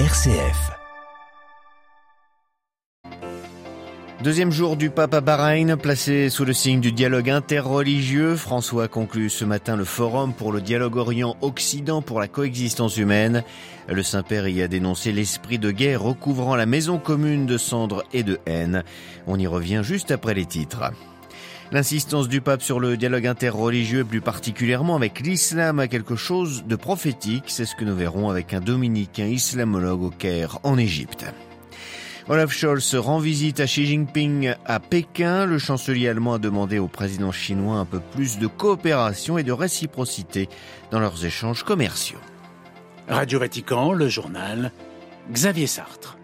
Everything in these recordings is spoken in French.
RCF. Deuxième jour du pape à Bahreïn, placé sous le signe du dialogue interreligieux, François conclut ce matin le forum pour le dialogue Orient-Occident pour la coexistence humaine. Le Saint-Père y a dénoncé l'esprit de guerre recouvrant la maison commune de cendres et de haine. On y revient juste après les titres. L'insistance du pape sur le dialogue interreligieux, plus particulièrement avec l'islam, a quelque chose de prophétique. C'est ce que nous verrons avec un dominicain islamologue au Caire, en Égypte. Olaf Scholz rend visite à Xi Jinping à Pékin. Le chancelier allemand a demandé au président chinois un peu plus de coopération et de réciprocité dans leurs échanges commerciaux. Radio Vatican, le journal Xavier Sartre.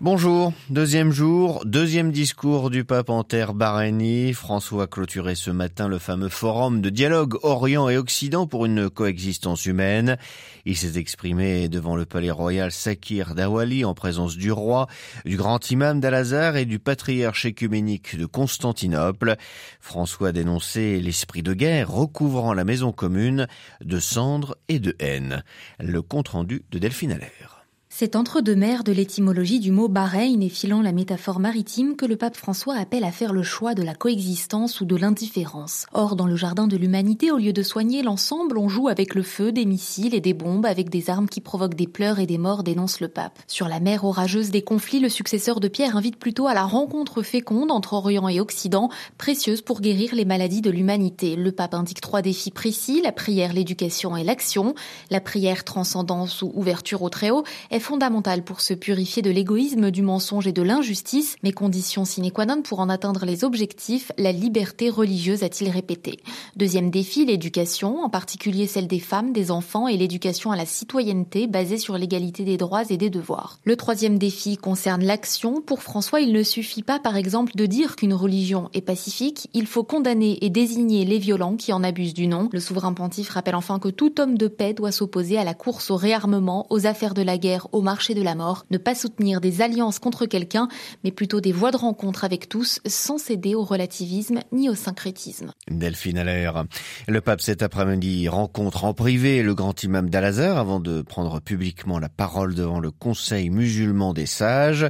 Bonjour, deuxième jour, deuxième discours du pape en terre bahreïnie. François a clôturé ce matin le fameux forum de dialogue Orient et Occident pour une coexistence humaine. Il s'est exprimé devant le palais royal Sakir d'Awali en présence du roi, du grand imam d'Al-Azhar et du patriarche écuménique de Constantinople. François a dénoncé l'esprit de guerre recouvrant la maison commune de cendres et de haine. Le compte rendu de Delphine Allaire. C'est entre deux mers de l'étymologie du mot Bahreïn et filant la métaphore maritime que le pape François appelle à faire le choix de la coexistence ou de l'indifférence. Or, dans le jardin de l'humanité, au lieu de soigner l'ensemble, on joue avec le feu, des missiles et des bombes, avec des armes qui provoquent des pleurs et des morts, dénonce le pape. Sur la mer orageuse des conflits, le successeur de Pierre invite plutôt à la rencontre féconde entre Orient et Occident, précieuse pour guérir les maladies de l'humanité. Le pape indique trois défis précis, la prière, l'éducation et l'action. La prière, transcendance ou ouverture au Très-Haut, est fondamentale pour se purifier de l'égoïsme, du mensonge et de l'injustice, mais condition sine qua non pour en atteindre les objectifs, la liberté religieuse, a-t-il répété. Deuxième défi, l'éducation, en particulier celle des femmes, des enfants et l'éducation à la citoyenneté basée sur l'égalité des droits et des devoirs. Le troisième défi concerne l'action. Pour François, il ne suffit pas, par exemple, de dire qu'une religion est pacifique, il faut condamner et désigner les violents qui en abusent du nom. Le souverain pontife rappelle enfin que tout homme de paix doit s'opposer à la course au réarmement, aux affaires de la guerre, au marché de la mort, ne pas soutenir des alliances contre quelqu'un, mais plutôt des voies de rencontre avec tous, sans céder au relativisme ni au syncrétisme. Delphine Allaire. Le pape cet après-midi rencontre en privé le grand imam d'Al-Azhar avant de prendre publiquement la parole devant le Conseil musulman des sages.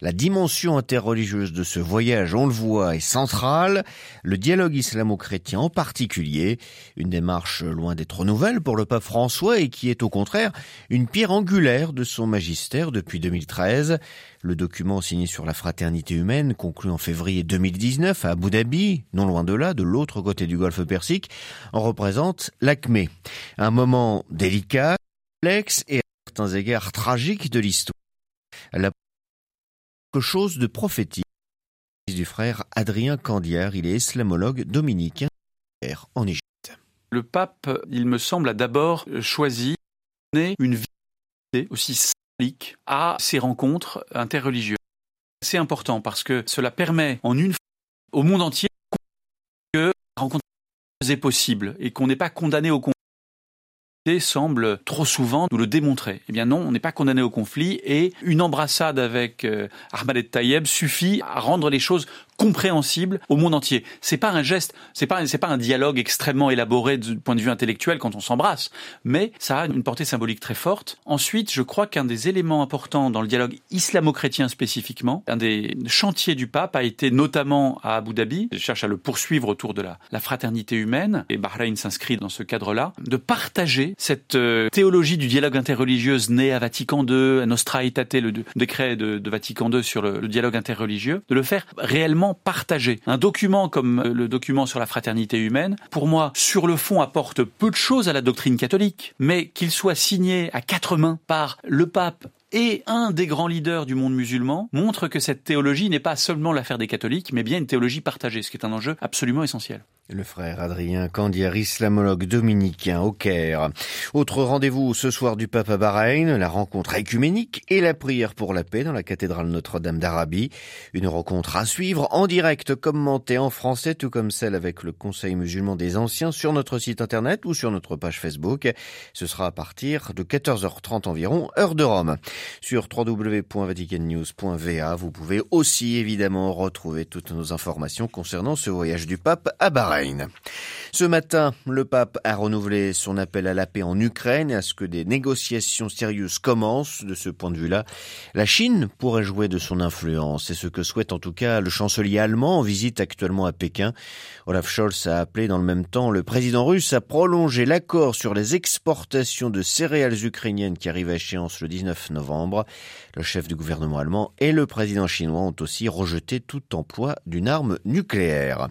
La dimension interreligieuse de ce voyage, on le voit, est centrale. Le dialogue islamo-chrétien en particulier, une démarche loin d'être nouvelle pour le pape François et qui est au contraire une pierre angulaire de son magistère depuis 2013. Le document signé sur la fraternité humaine, conclu en février 2019 à Abu Dhabi, non loin de là, de l'autre côté du golfe Persique, en représente l'acmé. Un moment délicat, complexe et à certains égards tragique de l'histoire. La quelque chose de prophétique du frère Adrien Candière, il est islamologue dominicain en Égypte. Le pape, il me semble, a d'abord choisi une vie aussi à ces rencontres interreligieuses. C'est important parce que cela permet en une fois au monde entier que la rencontre est possible et qu'on n'est pas condamné au conflit semble trop souvent nous le démontrer. Eh bien non, on n'est pas condamné au conflit et une embrassade avec euh, Tayeb suffit à rendre les choses compréhensibles au monde entier. C'est pas un geste, c'est pas c'est pas un dialogue extrêmement élaboré du point de vue intellectuel quand on s'embrasse, mais ça a une portée symbolique très forte. Ensuite, je crois qu'un des éléments importants dans le dialogue islamo-chrétien spécifiquement, un des chantiers du pape a été notamment à Abu Dhabi, je cherche à le poursuivre autour de la, la fraternité humaine et Bahreïn s'inscrit dans ce cadre-là, de partager cette euh, théologie du dialogue interreligieuse née à Vatican II, à Nostra Aetate, le décret de, Vatican II sur le dialogue interreligieux, de le faire réellement partagé. Un document comme euh, le document sur la fraternité humaine, pour moi, sur le fond, apporte peu de choses à la doctrine catholique, mais qu'il soit signé à quatre mains par le pape et un des grands leaders du monde musulman montre que cette théologie n'est pas seulement l'affaire des catholiques, mais bien une théologie partagée, ce qui est un enjeu absolument essentiel. Le frère Adrien Candier, islamologue dominicain au Caire. Autre rendez-vous ce soir du pape à Bahreïn, la rencontre écuménique et la prière pour la paix dans la cathédrale Notre-Dame d'Arabie. Une rencontre à suivre en direct, commentée en français, tout comme celle avec le Conseil musulman des anciens sur notre site internet ou sur notre page Facebook. Ce sera à partir de 14h30 environ, heure de Rome. Sur www.vaticannews.va, vous pouvez aussi évidemment retrouver toutes nos informations concernant ce voyage du pape à Bahreïn. Ce matin, le pape a renouvelé son appel à la paix en Ukraine et à ce que des négociations sérieuses commencent. De ce point de vue-là, la Chine pourrait jouer de son influence. C'est ce que souhaite en tout cas le chancelier allemand en visite actuellement à Pékin. Olaf Scholz a appelé dans le même temps le président russe à prolonger l'accord sur les exportations de céréales ukrainiennes qui arrive à échéance le 19 novembre. Le chef du gouvernement allemand et le président chinois ont aussi rejeté tout emploi d'une arme nucléaire.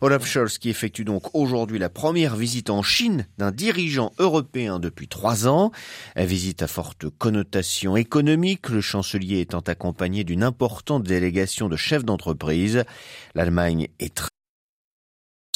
Olaf Scholz qui effectue donc aujourd'hui la première visite en Chine d'un dirigeant européen depuis trois ans. une visite à forte connotation économique, le chancelier étant accompagné d'une importante délégation de chefs d'entreprise. L'Allemagne est très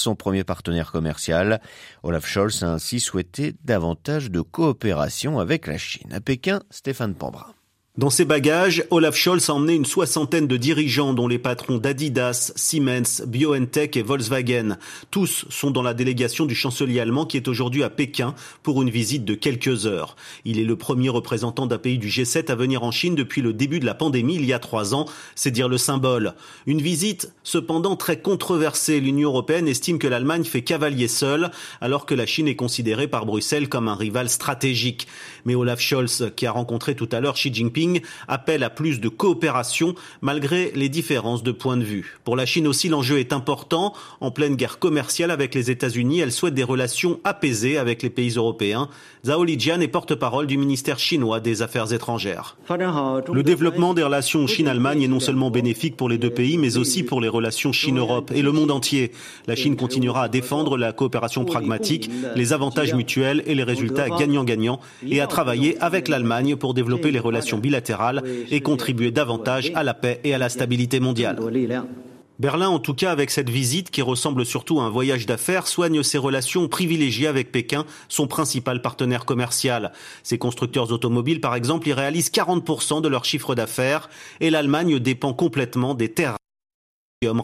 son premier partenaire commercial. Olaf Scholz a ainsi souhaité davantage de coopération avec la Chine. À Pékin, Stéphane Pambrin. Dans ses bagages, Olaf Scholz a emmené une soixantaine de dirigeants dont les patrons d'Adidas, Siemens, BioNTech et Volkswagen. Tous sont dans la délégation du chancelier allemand qui est aujourd'hui à Pékin pour une visite de quelques heures. Il est le premier représentant d'un pays du G7 à venir en Chine depuis le début de la pandémie il y a trois ans. C'est dire le symbole. Une visite cependant très controversée. L'Union européenne estime que l'Allemagne fait cavalier seul alors que la Chine est considérée par Bruxelles comme un rival stratégique. Mais Olaf Scholz, qui a rencontré tout à l'heure Xi Jinping, appelle à plus de coopération malgré les différences de point de vue. Pour la Chine aussi, l'enjeu est important. En pleine guerre commerciale avec les États-Unis, elle souhaite des relations apaisées avec les pays européens. Zhao Lijian est porte-parole du ministère chinois des Affaires étrangères. Le développement des relations Chine-Allemagne est non seulement bénéfique pour les deux pays, mais aussi pour les relations Chine-Europe et le monde entier. La Chine continuera à défendre la coopération pragmatique, les avantages mutuels et les résultats gagnant-gagnant, et à travailler avec l'Allemagne pour développer les relations bilatérales et contribuer davantage à la paix et à la stabilité mondiale. Berlin, en tout cas, avec cette visite qui ressemble surtout à un voyage d'affaires, soigne ses relations privilégiées avec Pékin, son principal partenaire commercial. Ses constructeurs automobiles, par exemple, y réalisent 40% de leur chiffre d'affaires et l'Allemagne dépend complètement des terres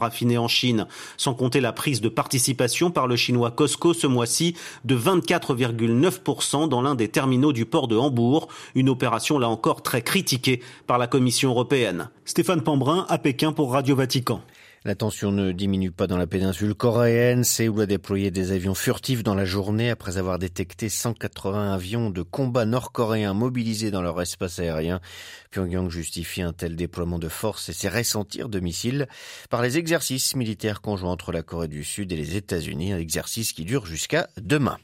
raffiné en Chine, sans compter la prise de participation par le chinois Costco ce mois-ci de 24,9% dans l'un des terminaux du port de Hambourg, une opération là encore très critiquée par la Commission européenne. Stéphane Pambrin à Pékin pour Radio Vatican. La tension ne diminue pas dans la péninsule coréenne. Séoul a déployé des avions furtifs dans la journée après avoir détecté 180 avions de combat nord-coréens mobilisés dans leur espace aérien. Pyongyang justifie un tel déploiement de force et ses ressentir de missiles par les exercices militaires conjoints entre la Corée du Sud et les États-Unis, un exercice qui dure jusqu'à demain.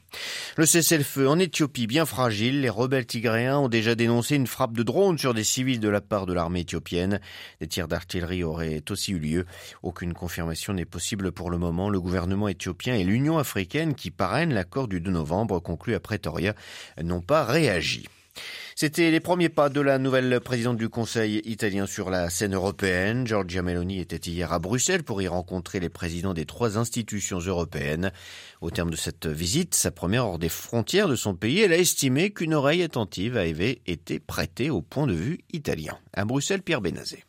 Le cessez-le-feu en Éthiopie bien fragile. Les rebelles tigréens ont déjà dénoncé une frappe de drone sur des civils de la part de l'armée éthiopienne. Des tirs d'artillerie auraient aussi eu lieu. Aucune confirmation n'est possible pour le moment. Le gouvernement éthiopien et l'Union africaine qui parrainent l'accord du 2 novembre conclu à Pretoria n'ont pas réagi. C'était les premiers pas de la nouvelle présidente du Conseil italien sur la scène européenne. Giorgia Meloni était hier à Bruxelles pour y rencontrer les présidents des trois institutions européennes. Au terme de cette visite, sa première hors des frontières de son pays, elle a estimé qu'une oreille attentive avait été prêtée au point de vue italien. À Bruxelles, Pierre Benazé.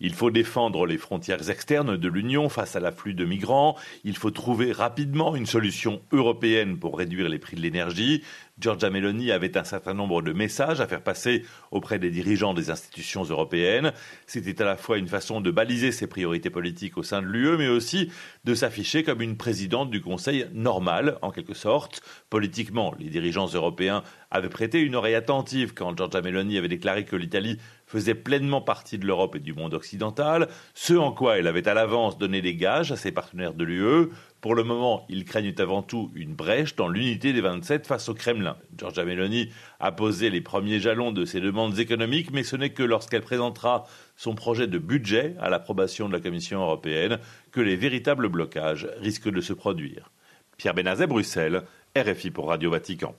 Il faut défendre les frontières externes de l'Union face à l'afflux de migrants. Il faut trouver rapidement une solution européenne pour réduire les prix de l'énergie. Giorgia Meloni avait un certain nombre de messages à faire passer auprès des dirigeants des institutions européennes. C'était à la fois une façon de baliser ses priorités politiques au sein de l'UE, mais aussi de s'afficher comme une présidente du Conseil normal, en quelque sorte. Politiquement, les dirigeants européens avaient prêté une oreille attentive quand Giorgia Meloni avait déclaré que l'Italie faisait pleinement partie de l'Europe et du monde occidental, ce en quoi elle avait à l'avance donné des gages à ses partenaires de l'UE. Pour le moment, ils craignent avant tout une brèche dans l'unité des 27 face au Kremlin. Giorgia Meloni a posé les premiers jalons de ses demandes économiques, mais ce n'est que lorsqu'elle présentera son projet de budget à l'approbation de la Commission européenne que les véritables blocages risquent de se produire. Pierre Benazet, Bruxelles, RFI pour Radio Vatican.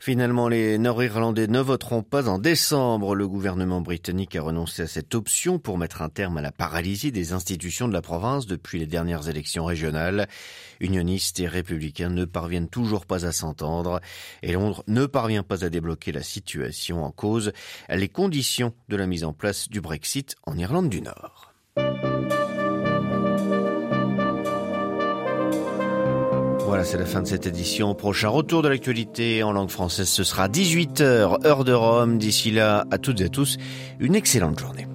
Finalement, les Nord-Irlandais ne voteront pas en décembre. Le gouvernement britannique a renoncé à cette option pour mettre un terme à la paralysie des institutions de la province depuis les dernières élections régionales. Unionistes et républicains ne parviennent toujours pas à s'entendre et Londres ne parvient pas à débloquer la situation en cause, les conditions de la mise en place du Brexit en Irlande du Nord. Voilà, c'est la fin de cette édition. Prochain retour de l'actualité en langue française, ce sera 18h, heure de Rome. D'ici là, à toutes et à tous, une excellente journée.